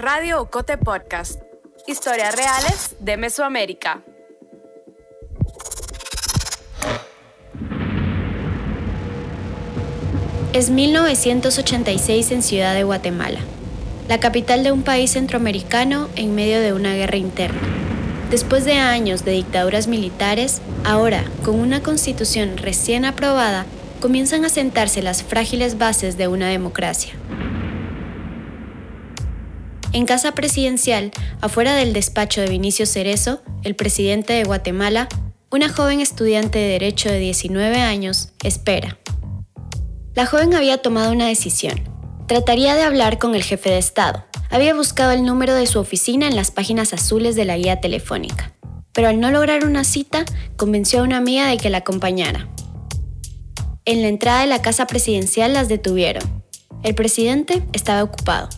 Radio Ocote Podcast. Historias reales de Mesoamérica. Es 1986 en Ciudad de Guatemala, la capital de un país centroamericano en medio de una guerra interna. Después de años de dictaduras militares, ahora, con una constitución recién aprobada, comienzan a sentarse las frágiles bases de una democracia. En casa presidencial, afuera del despacho de Vinicio Cerezo, el presidente de Guatemala, una joven estudiante de Derecho de 19 años espera. La joven había tomado una decisión. Trataría de hablar con el jefe de Estado. Había buscado el número de su oficina en las páginas azules de la guía telefónica. Pero al no lograr una cita, convenció a una amiga de que la acompañara. En la entrada de la casa presidencial las detuvieron. El presidente estaba ocupado.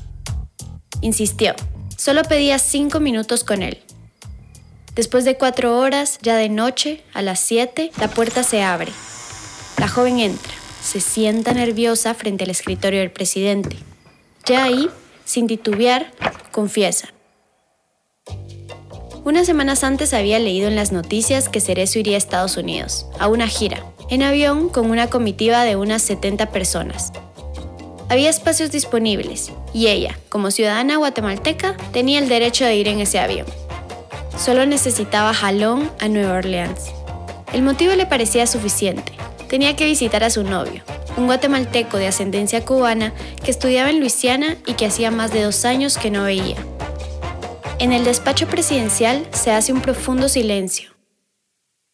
Insistió. Solo pedía cinco minutos con él. Después de cuatro horas, ya de noche, a las siete, la puerta se abre. La joven entra, se sienta nerviosa frente al escritorio del presidente. Ya ahí, sin titubear, confiesa. Unas semanas antes había leído en las noticias que Cerezo iría a Estados Unidos, a una gira, en avión con una comitiva de unas 70 personas, había espacios disponibles y ella, como ciudadana guatemalteca, tenía el derecho de ir en ese avión. Solo necesitaba jalón a Nueva Orleans. El motivo le parecía suficiente. Tenía que visitar a su novio, un guatemalteco de ascendencia cubana que estudiaba en Luisiana y que hacía más de dos años que no veía. En el despacho presidencial se hace un profundo silencio.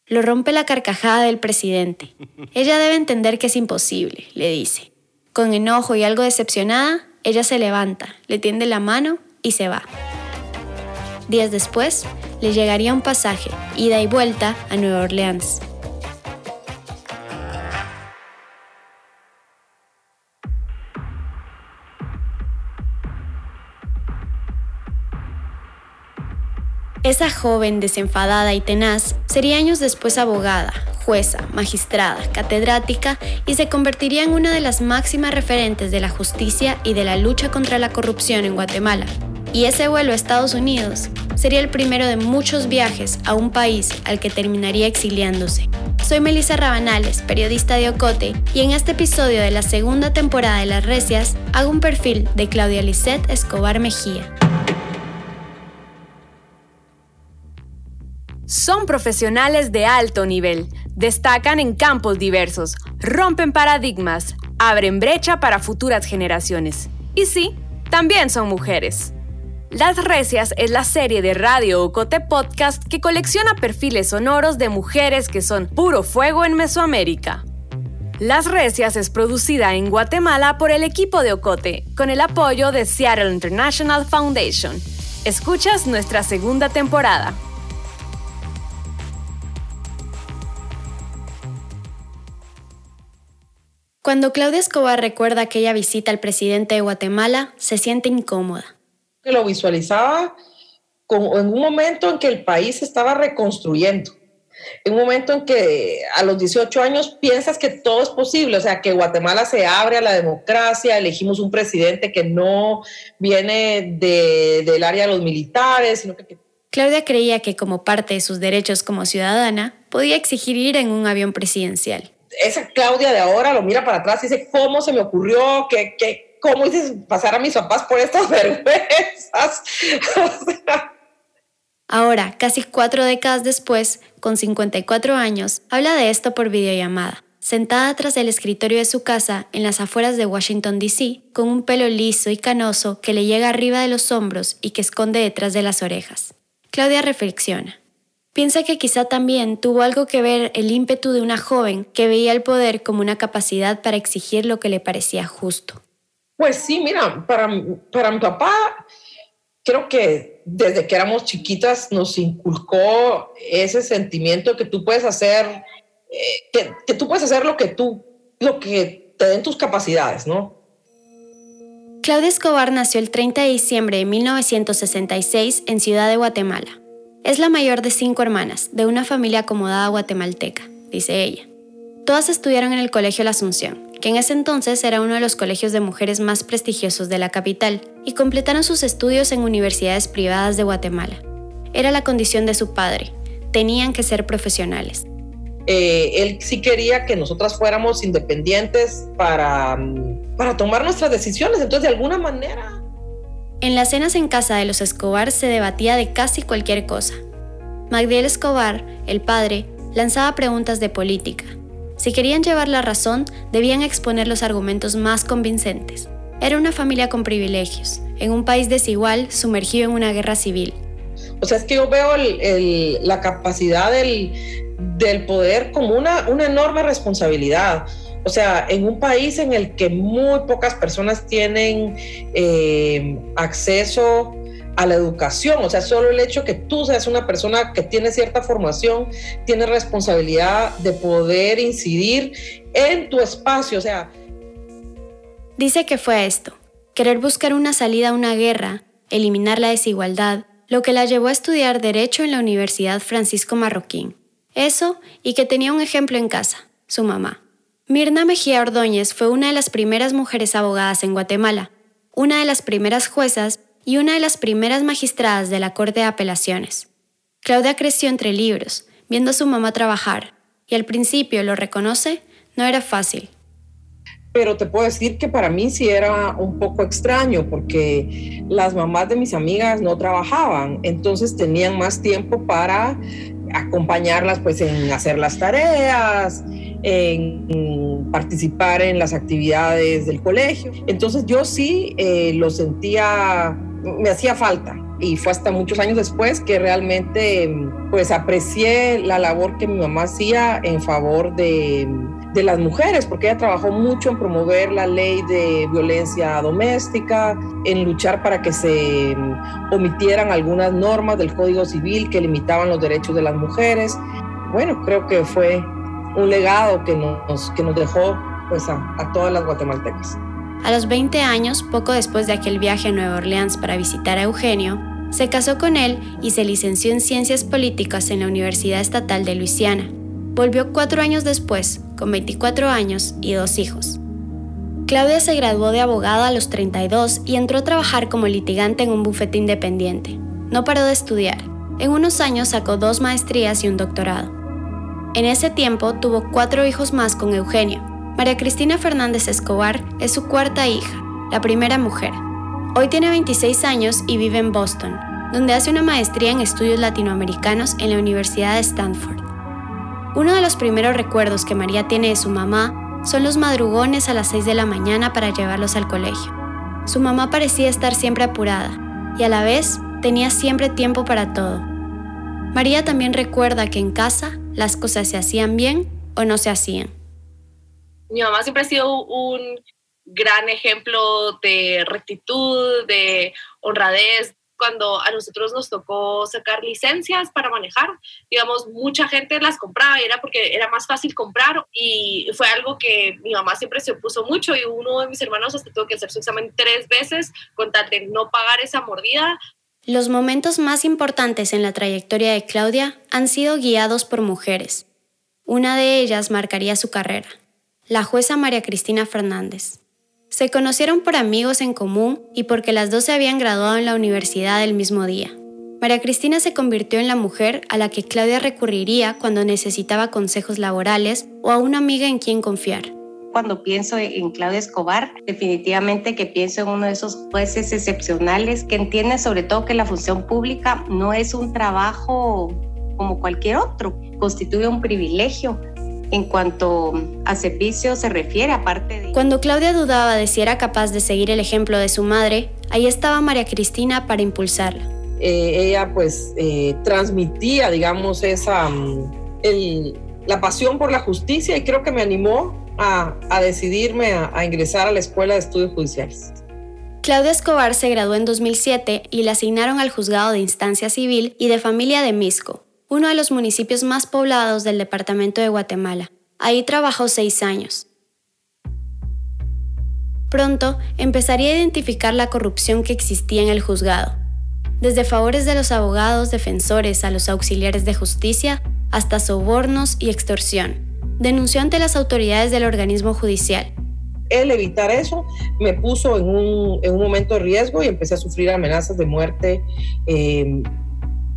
Lo rompe la carcajada del presidente. Ella debe entender que es imposible, le dice. Con enojo y algo decepcionada, ella se levanta, le tiende la mano y se va. Días después, le llegaría un pasaje, ida y vuelta a Nueva Orleans. Esa joven desenfadada y tenaz sería años después abogada, jueza, magistrada, catedrática y se convertiría en una de las máximas referentes de la justicia y de la lucha contra la corrupción en Guatemala. Y ese vuelo a Estados Unidos sería el primero de muchos viajes a un país al que terminaría exiliándose. Soy Melissa Rabanales, periodista de Ocote, y en este episodio de la segunda temporada de Las Recias hago un perfil de Claudia Lisette Escobar Mejía. Son profesionales de alto nivel, destacan en campos diversos, rompen paradigmas, abren brecha para futuras generaciones. Y sí, también son mujeres. Las Recias es la serie de Radio Ocote Podcast que colecciona perfiles sonoros de mujeres que son puro fuego en Mesoamérica. Las Recias es producida en Guatemala por el equipo de Ocote, con el apoyo de Seattle International Foundation. Escuchas nuestra segunda temporada. Cuando Claudia Escobar recuerda aquella visita al presidente de Guatemala, se siente incómoda. Lo visualizaba como en un momento en que el país se estaba reconstruyendo, en un momento en que a los 18 años piensas que todo es posible, o sea, que Guatemala se abre a la democracia, elegimos un presidente que no viene del área de los militares, sino que... Claudia creía que como parte de sus derechos como ciudadana, podía exigir ir en un avión presidencial esa Claudia de ahora lo mira para atrás y dice, ¿cómo se me ocurrió? ¿Qué, qué, ¿Cómo hice pasar a mis papás por estas vergüenzas? Ahora, casi cuatro décadas después, con 54 años, habla de esto por videollamada, sentada tras el escritorio de su casa en las afueras de Washington, D.C., con un pelo liso y canoso que le llega arriba de los hombros y que esconde detrás de las orejas. Claudia reflexiona. Piensa que quizá también tuvo algo que ver el ímpetu de una joven que veía el poder como una capacidad para exigir lo que le parecía justo. Pues sí, mira, para, para mi papá, creo que desde que éramos chiquitas nos inculcó ese sentimiento que tú puedes hacer, eh, que, que tú puedes hacer lo que tú, lo que te den tus capacidades, ¿no? Claudia Escobar nació el 30 de diciembre de 1966 en Ciudad de Guatemala. Es la mayor de cinco hermanas, de una familia acomodada guatemalteca, dice ella. Todas estudiaron en el Colegio La Asunción, que en ese entonces era uno de los colegios de mujeres más prestigiosos de la capital, y completaron sus estudios en universidades privadas de Guatemala. Era la condición de su padre, tenían que ser profesionales. Eh, él sí quería que nosotras fuéramos independientes para, mm, para tomar nuestras decisiones, entonces de alguna manera... En las cenas en casa de los Escobar se debatía de casi cualquier cosa. Magdiel Escobar, el padre, lanzaba preguntas de política. Si querían llevar la razón, debían exponer los argumentos más convincentes. Era una familia con privilegios, en un país desigual sumergido en una guerra civil. O sea, es que yo veo la capacidad del, poder como una enorme responsabilidad. O sea, en un país en el que muy pocas personas tienen eh, acceso a la educación, o sea, solo el hecho que tú seas una persona que tiene cierta formación, tiene responsabilidad de poder incidir en tu espacio, o sea. Dice que fue esto, querer buscar una salida a una guerra, eliminar la desigualdad, lo que la llevó a estudiar Derecho en la Universidad Francisco Marroquín. Eso y que tenía un ejemplo en casa, su mamá. Mirna Mejía Ordóñez fue una de las primeras mujeres abogadas en Guatemala, una de las primeras juezas y una de las primeras magistradas de la Corte de Apelaciones. Claudia creció entre libros, viendo a su mamá trabajar, y al principio, lo reconoce, no era fácil. Pero te puedo decir que para mí sí era un poco extraño porque las mamás de mis amigas no trabajaban, entonces tenían más tiempo para acompañarlas pues en hacer las tareas, en participar en las actividades del colegio. Entonces yo sí eh, lo sentía, me hacía falta y fue hasta muchos años después que realmente pues aprecié la labor que mi mamá hacía en favor de de las mujeres, porque ella trabajó mucho en promover la ley de violencia doméstica, en luchar para que se omitieran algunas normas del Código Civil que limitaban los derechos de las mujeres. Bueno, creo que fue un legado que nos, que nos dejó pues, a, a todas las guatemaltecas. A los 20 años, poco después de aquel viaje a Nueva Orleans para visitar a Eugenio, se casó con él y se licenció en Ciencias Políticas en la Universidad Estatal de Luisiana. Volvió cuatro años después, con 24 años y dos hijos. Claudia se graduó de abogada a los 32 y entró a trabajar como litigante en un bufete independiente. No paró de estudiar. En unos años sacó dos maestrías y un doctorado. En ese tiempo tuvo cuatro hijos más con Eugenio. María Cristina Fernández Escobar es su cuarta hija, la primera mujer. Hoy tiene 26 años y vive en Boston, donde hace una maestría en estudios latinoamericanos en la Universidad de Stanford. Uno de los primeros recuerdos que María tiene de su mamá son los madrugones a las 6 de la mañana para llevarlos al colegio. Su mamá parecía estar siempre apurada y a la vez tenía siempre tiempo para todo. María también recuerda que en casa las cosas se hacían bien o no se hacían. Mi mamá siempre ha sido un gran ejemplo de rectitud, de honradez, cuando a nosotros nos tocó sacar licencias para manejar, digamos, mucha gente las compraba, era porque era más fácil comprar y fue algo que mi mamá siempre se opuso mucho y uno de mis hermanos hasta tuvo que hacer su examen tres veces con tal de no pagar esa mordida. Los momentos más importantes en la trayectoria de Claudia han sido guiados por mujeres. Una de ellas marcaría su carrera, la jueza María Cristina Fernández. Se conocieron por amigos en común y porque las dos se habían graduado en la universidad el mismo día. María Cristina se convirtió en la mujer a la que Claudia recurriría cuando necesitaba consejos laborales o a una amiga en quien confiar. Cuando pienso en Claudia Escobar, definitivamente que pienso en uno de esos jueces excepcionales que entiende sobre todo que la función pública no es un trabajo como cualquier otro, constituye un privilegio en cuanto a servicio se refiere, aparte de... Cuando Claudia dudaba de si era capaz de seguir el ejemplo de su madre, ahí estaba María Cristina para impulsarla. Eh, ella pues eh, transmitía, digamos, esa, mm, la pasión por la justicia y creo que me animó a, decidirme a, ingresar a la Escuela de Estudios Judiciales. Claudia Escobar se graduó en 2007 y la asignaron al Juzgado de Instancia Civil y de Familia de Misco, uno de los municipios más poblados del departamento de Guatemala. Ahí trabajó seis años. Pronto empezaría a identificar la corrupción que existía en el juzgado, desde favores de los abogados defensores a los auxiliares de justicia hasta sobornos y extorsión. Denunció ante las autoridades del organismo judicial el evitar eso me puso en un, en un momento de riesgo y empecé a sufrir amenazas de muerte. Eh,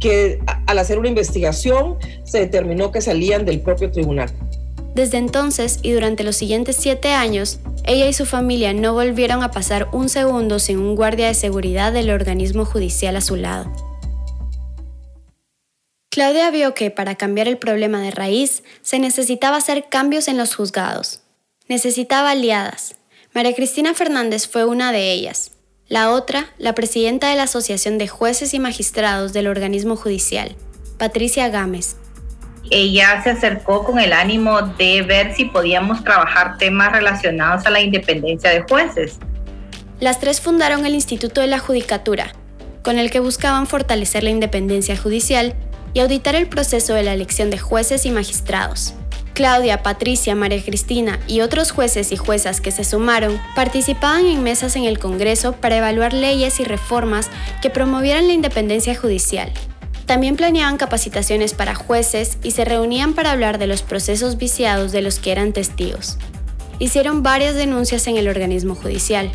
que al hacer una investigación se determinó que salían del propio tribunal. Desde entonces y durante los siguientes siete años, ella y su familia no volvieron a pasar un segundo sin un guardia de seguridad del organismo judicial a su lado. Claudia vio que para cambiar el problema de raíz se necesitaba hacer cambios en los juzgados. Necesitaba aliadas. María Cristina Fernández fue una de ellas. La otra, la presidenta de la Asociación de Jueces y Magistrados del organismo judicial, Patricia Gámez. Ella se acercó con el ánimo de ver si podíamos trabajar temas relacionados a la independencia de jueces. Las tres fundaron el Instituto de la Judicatura, con el que buscaban fortalecer la independencia judicial y auditar el proceso de la elección de jueces y magistrados. Claudia, Patricia, María Cristina y otros jueces y juezas que se sumaron participaban en mesas en el Congreso para evaluar leyes y reformas que promovieran la independencia judicial. También planeaban capacitaciones para jueces y se reunían para hablar de los procesos viciados de los que eran testigos. Hicieron varias denuncias en el organismo judicial,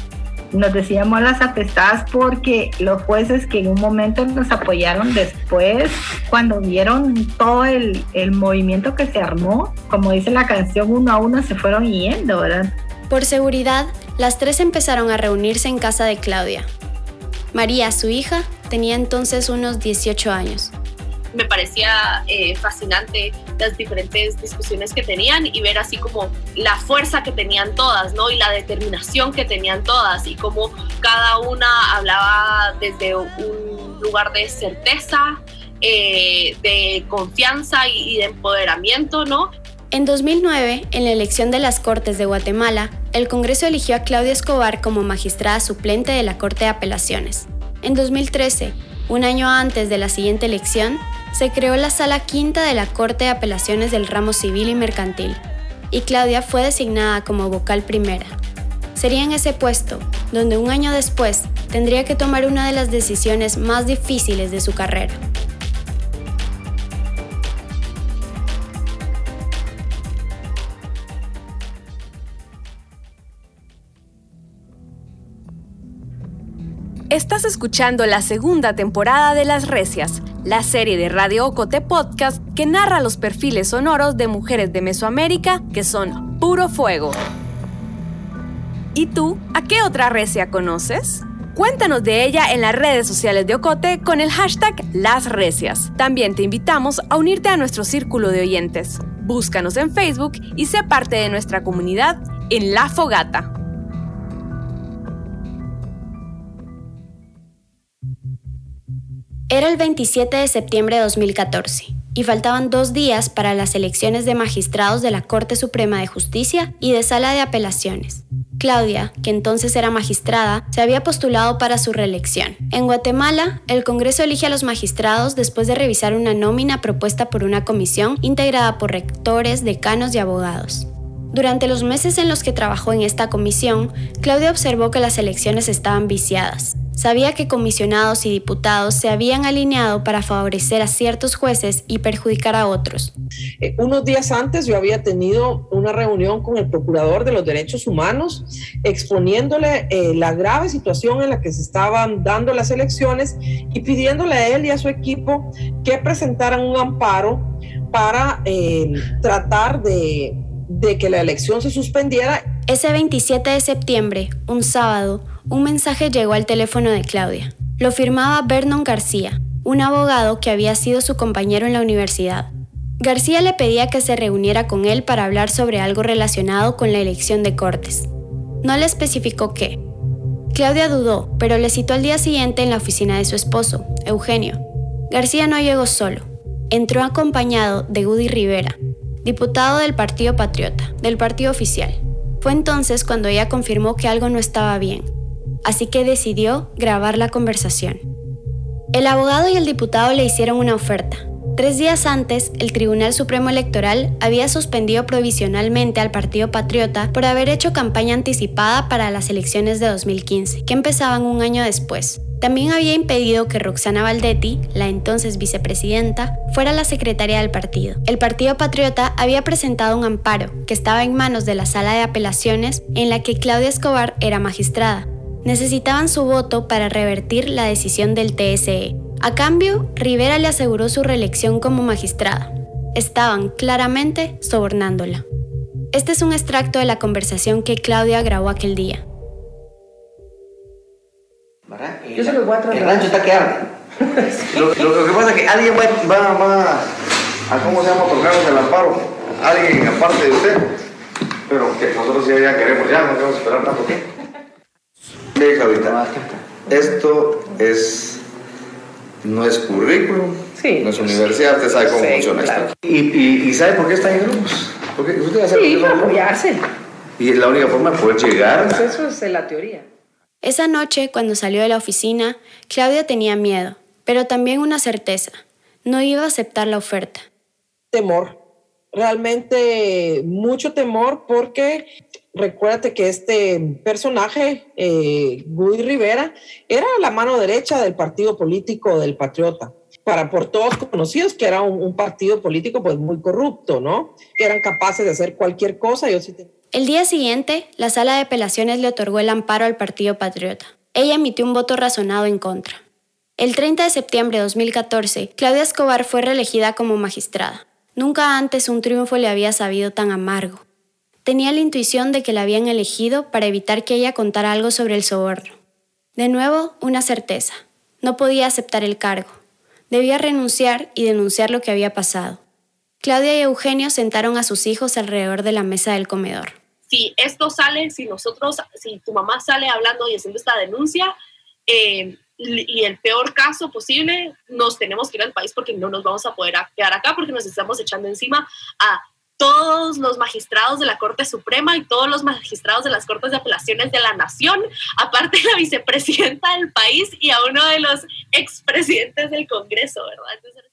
nos decíamos las atestadas porque los jueces que en un momento nos apoyaron después, cuando vieron todo el, el movimiento que se armó, como dice la canción, uno a uno se fueron yendo, ¿verdad? Por seguridad, las tres empezaron a reunirse en casa de Claudia. María, su hija, tenía entonces unos 18 años me parecía eh, fascinante las diferentes discusiones que tenían y ver así como la fuerza que tenían todas, ¿no? Y la determinación que tenían todas y cómo cada una hablaba desde un lugar de certeza, eh, de confianza y, y de empoderamiento, ¿no? En 2009, en la elección de las Cortes de Guatemala, el Congreso eligió a Claudia Escobar como magistrada suplente de la Corte de Apelaciones. En 2013, un año antes de la siguiente elección, se creó la Sala Quinta de la Corte de Apelaciones del Ramo Civil y Mercantil, y Claudia fue designada como vocal primera. Sería en ese puesto donde un año después tendría que tomar una de las decisiones más difíciles de su carrera. Estás escuchando la segunda temporada de Las Recias, la serie de Radio Ocote Podcast que narra los perfiles sonoros de mujeres de Mesoamérica que son puro fuego. ¿Y tú, a qué otra recia conoces? Cuéntanos de ella en las redes sociales de Ocote con el hashtag Las Recias. También te invitamos a unirte a nuestro círculo de oyentes. Búscanos en Facebook y sé parte de nuestra comunidad en La Fogata. Era el 27 de septiembre de 2014 y faltaban dos días para las elecciones de magistrados de la Corte Suprema de Justicia y de Sala de Apelaciones. Claudia, que entonces era magistrada, se había postulado para su reelección. En Guatemala, el Congreso elige a los magistrados después de revisar una nómina propuesta por una comisión integrada por rectores, decanos y abogados. Durante los meses en los que trabajó en esta comisión, Claudia observó que las elecciones estaban viciadas. Sabía que comisionados y diputados se habían alineado para favorecer a ciertos jueces y perjudicar a otros. Eh, unos días antes yo había tenido una reunión con el Procurador de los Derechos Humanos exponiéndole eh, la grave situación en la que se estaban dando las elecciones y pidiéndole a él y a su equipo que presentaran un amparo para eh, tratar de de que la elección se suspendiera. Ese 27 de septiembre, un sábado, un mensaje llegó al teléfono de Claudia. Lo firmaba Vernon García, un abogado que había sido su compañero en la universidad. García le pedía que se reuniera con él para hablar sobre algo relacionado con la elección de Cortes. No le especificó qué. Claudia dudó, pero le citó al día siguiente en la oficina de su esposo, Eugenio. García no llegó solo. Entró acompañado de Udi Rivera, diputado del Partido Patriota, del partido oficial. Fue entonces cuando ella confirmó que algo no estaba bien, así que decidió grabar la conversación. El abogado y el diputado le hicieron una oferta, Tres días antes, el Tribunal Supremo Electoral había suspendido provisionalmente al Partido Patriota por haber hecho campaña anticipada para las elecciones de 2015, que empezaban un año después. También había impedido que Roxana Valdetti, la entonces vicepresidenta, fuera la secretaria del partido. El Partido Patriota había presentado un amparo que estaba en manos de la sala de apelaciones en la que Claudia Escobar era magistrada. Necesitaban su voto para revertir la decisión del TSE. A cambio, Rivera le aseguró su reelección como magistrada. Estaban claramente sobornándola. Este es un extracto de la conversación que Claudia grabó aquel día. Yo se los voy a tratar. El rancho está que arde. lo, que pasa es que alguien va, va, a, ¿cómo se llama?, otorgarnos el amparo. Alguien aparte de usted. Pero que nosotros ya, queremos, ya no queremos esperar tanto tiempo. Ve, Claudita, esto es, no es currículum, sí, no es universidad, usted sabe cómo funciona esto. ¿Y, y, sabe por qué está en grupos? Porque usted ya sí, para apoyarse. Y es la única forma de poder llegar. Pues eso es la teoría. Esa noche, cuando salió de la oficina, Claudia tenía miedo, pero también una certeza. No iba a aceptar la oferta. Temor, realmente mucho temor porque recuérdate que este personaje, eh, Guy Rivera, era la mano derecha del partido político del Patriota. Para por todos conocidos que era un, partido político pues muy corrupto, ¿no? Que eran capaces de hacer cualquier cosa. Yo sí el día siguiente, la sala de apelaciones le otorgó el amparo al Partido Patriota. Ella emitió un voto razonado en contra. El 30 de septiembre de 2014, Claudia Escobar fue reelegida como magistrada. Nunca antes un triunfo le había sabido tan amargo. Tenía la intuición de que la habían elegido para evitar que ella contara algo sobre el soborno. De nuevo, una certeza. No podía aceptar el cargo. Debía renunciar y denunciar lo que había pasado. Claudia y Eugenio sentaron a sus hijos alrededor de la mesa del comedor si esto sale, si nosotros, si tu mamá sale hablando y haciendo esta denuncia, eh, y el peor caso posible, nos tenemos que ir al país porque no nos vamos a poder quedar acá porque nos estamos echando encima a todos los magistrados de la Corte Suprema y todos los magistrados de las Cortes de Apelaciones de la Nación, aparte de la vicepresidenta del país y a uno de los expresidentes del Congreso, ¿verdad?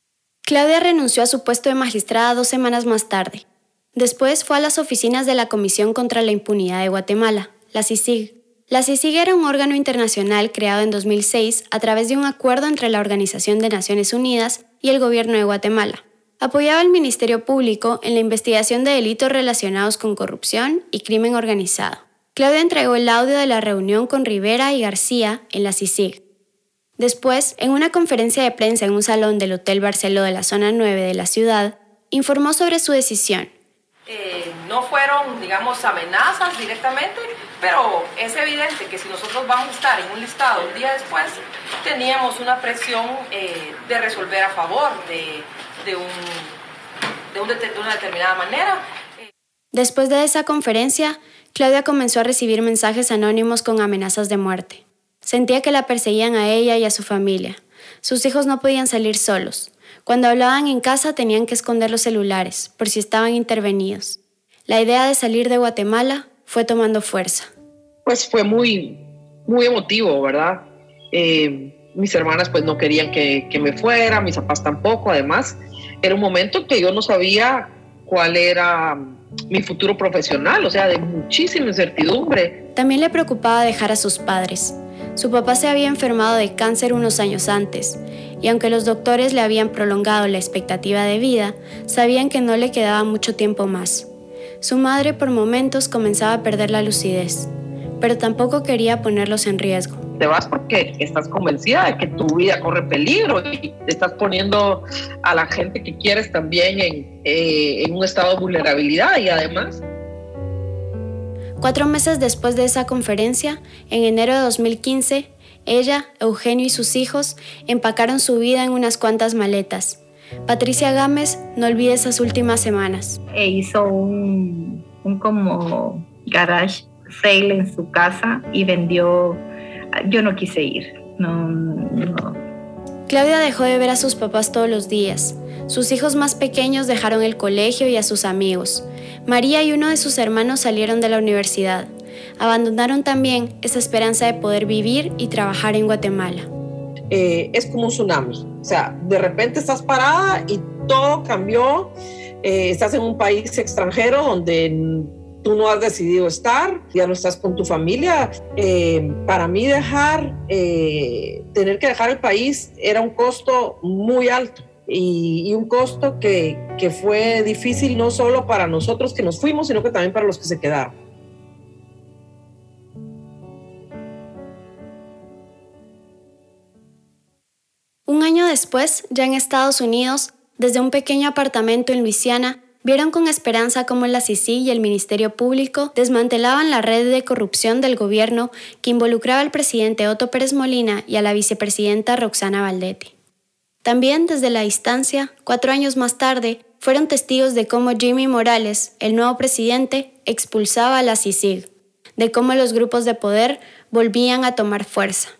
Claudia renunció a su puesto de magistrada dos semanas más tarde. Después fue a las oficinas de la Comisión contra la Impunidad de Guatemala, la CICIG. La CICIG era un órgano internacional creado en 2006 a través de un acuerdo entre la Organización de Naciones Unidas y el gobierno de Guatemala. Apoyaba al Ministerio Público en la investigación de delitos relacionados con corrupción y crimen organizado. Claudia entregó el audio de la reunión con Rivera y García en la CICIG. Después, en una conferencia de prensa en un salón del Hotel Barceló de la zona 9 de la ciudad, informó sobre su decisión eh, no fueron, digamos, amenazas directamente, pero es evidente que si nosotros vamos a estar en un listado un día después, teníamos una presión eh, de resolver a favor de, de, un, de, un, de una determinada manera. Después de esa conferencia, Claudia comenzó a recibir mensajes anónimos con amenazas de muerte. Sentía que la perseguían a ella y a su familia. Sus hijos no podían salir solos. Cuando hablaban en casa tenían que esconder los celulares por si estaban intervenidos. La idea de salir de Guatemala fue tomando fuerza. Pues fue muy, muy emotivo, ¿verdad? Eh, mis hermanas pues no querían que, que me fuera, mis papás tampoco, además. Era un momento que yo no sabía cuál era mi futuro profesional, o sea, de muchísima incertidumbre. También le preocupaba dejar a sus padres. Su papá se había enfermado de cáncer unos años antes, y aunque los doctores le habían prolongado la expectativa de vida, sabían que no le quedaba mucho tiempo más. Su madre por momentos comenzaba a perder la lucidez, pero tampoco quería ponerlos en riesgo. Te vas porque estás convencida de que tu vida corre peligro y estás poniendo a la gente que quieres también en, eh, en un estado de vulnerabilidad y además Cuatro meses después de esa conferencia, en enero de 2015, ella, Eugenio y sus hijos empacaron su vida en unas cuantas maletas. Patricia Gámez no olvida esas últimas semanas. E hizo un, un como garage sale en su casa y vendió. Yo no quise ir. No, no. Claudia dejó de ver a sus papás todos los días. Sus hijos más pequeños dejaron el colegio y a sus amigos. María y uno de sus hermanos salieron de la universidad. Abandonaron también esa esperanza de poder vivir y trabajar en Guatemala. Eh, es como un tsunami. O sea, de repente estás parada y todo cambió, eh, estás en un país extranjero donde tú no has decidido estar, ya no estás con tu familia. Eh, para mí dejar, tener que dejar el país era un costo muy alto. Y, un costo que, que fue difícil no solo para nosotros que nos fuimos, sino que también para los que se quedaron. Un año después, ya en Estados Unidos, desde un pequeño apartamento en Luisiana, vieron con esperanza cómo la CICI y el Ministerio Público desmantelaban la red de corrupción del gobierno que involucraba al presidente Otto Pérez Molina y a la vicepresidenta Roxana Valdetti. También desde la distancia, cuatro años más tarde, fueron testigos de cómo Jimmy Morales, el nuevo presidente, expulsaba a la CICIG, de cómo los grupos de poder volvían a tomar fuerza.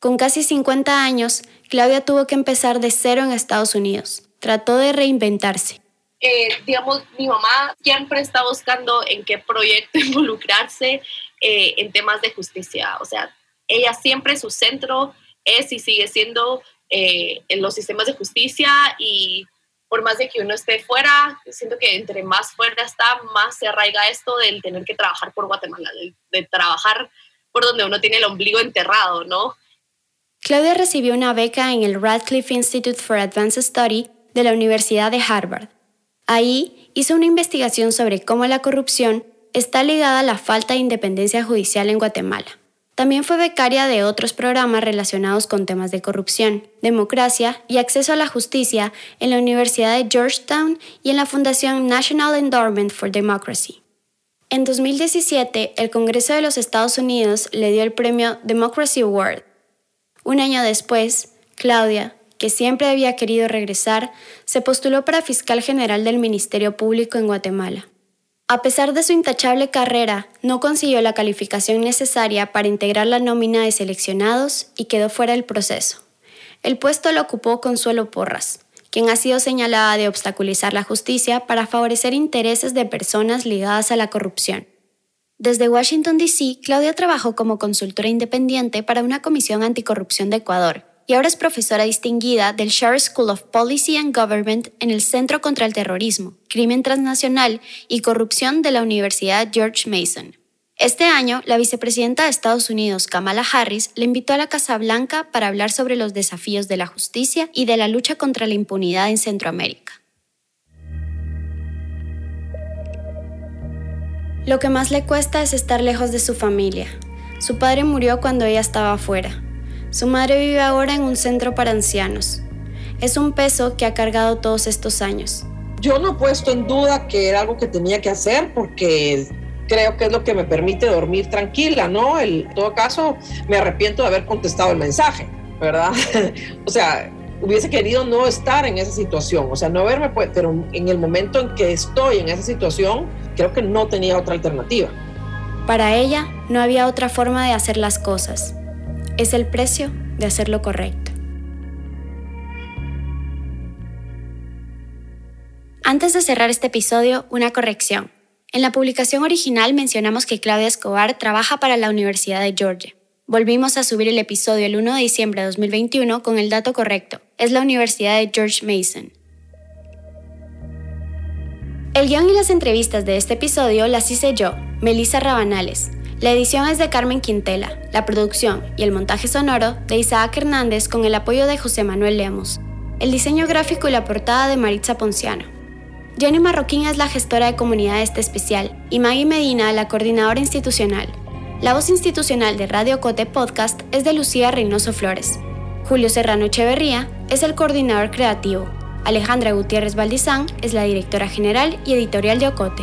Con casi 50 años, Claudia tuvo que empezar de cero en Estados Unidos. Trató de reinventarse. Eh, digamos, mi mamá siempre está buscando en qué proyecto involucrarse eh, en temas de justicia. O sea, ella siempre su centro es y sigue siendo eh, en los sistemas de justicia y por más de que uno esté fuera, siento que entre más fuera está, más se arraiga esto del tener que trabajar por Guatemala, de trabajar por donde uno tiene el ombligo enterrado, ¿no? Claudia recibió una beca en el Radcliffe Institute for Advanced Study de la Universidad de Harvard. Ahí hizo una investigación sobre cómo la corrupción está ligada a la falta de independencia judicial en Guatemala. También fue becaria de otros programas relacionados con temas de corrupción, democracia y acceso a la justicia en la Universidad de Georgetown y en la Fundación National Endowment for Democracy. En 2017, el Congreso de los Estados Unidos le dio el premio Democracy Award. Un año después, Claudia, que siempre había querido regresar, se postuló para fiscal general del Ministerio Público en Guatemala. A pesar de su intachable carrera, no consiguió la calificación necesaria para integrar la nómina de seleccionados y quedó fuera del proceso. El puesto lo ocupó Consuelo Porras, quien ha sido señalada de obstaculizar la justicia para favorecer intereses de personas ligadas a la corrupción. Desde Washington, D.C., Claudia trabajó como consultora independiente para una comisión anticorrupción de Ecuador y ahora es profesora distinguida del Share School of Policy and Government en el Centro contra el Terrorismo, Crimen Transnacional y Corrupción de la Universidad George Mason. Este año, la vicepresidenta de Estados Unidos, Kamala Harris, le invitó a la Casa Blanca para hablar sobre los desafíos de la justicia y de la lucha contra la impunidad en Centroamérica. Lo que más le cuesta es estar lejos de su familia. Su padre murió cuando ella estaba afuera, su madre vive ahora en un centro para ancianos. Es un peso que ha cargado todos estos años. Yo no he puesto en duda que era algo que tenía que hacer porque creo que es lo que me permite dormir tranquila, ¿no? en todo caso, me arrepiento de haber contestado el mensaje, ¿verdad? o sea, hubiese querido no estar en esa situación, o sea, no verme, pero en el momento en que estoy en esa situación, creo que no tenía otra alternativa. Para ella, no había otra forma de hacer las cosas es el precio de hacer lo correcto. Antes de cerrar este episodio, una corrección. En la publicación original mencionamos que Claudia Escobar trabaja para la Universidad de Georgia. Volvimos a subir el episodio el 1 de diciembre de 2021 con el dato correcto. Es la Universidad de George Mason. El guion y las entrevistas de este episodio las hice yo, Melissa Rabanales, la edición es de Carmen Quintela, la producción y el montaje sonoro de Isaac Hernández con el apoyo de José Manuel Lemos, el diseño gráfico y la portada de Maritza Ponciano. Jenny Marroquín es la gestora de comunidad de este especial y Maggie Medina la coordinadora institucional. La voz institucional de Radio Cote Podcast es de Lucía Reynoso Flores. Julio Serrano Echeverría es el coordinador creativo. Alejandra Gutiérrez Valdizán es la directora general y editorial de Ocote.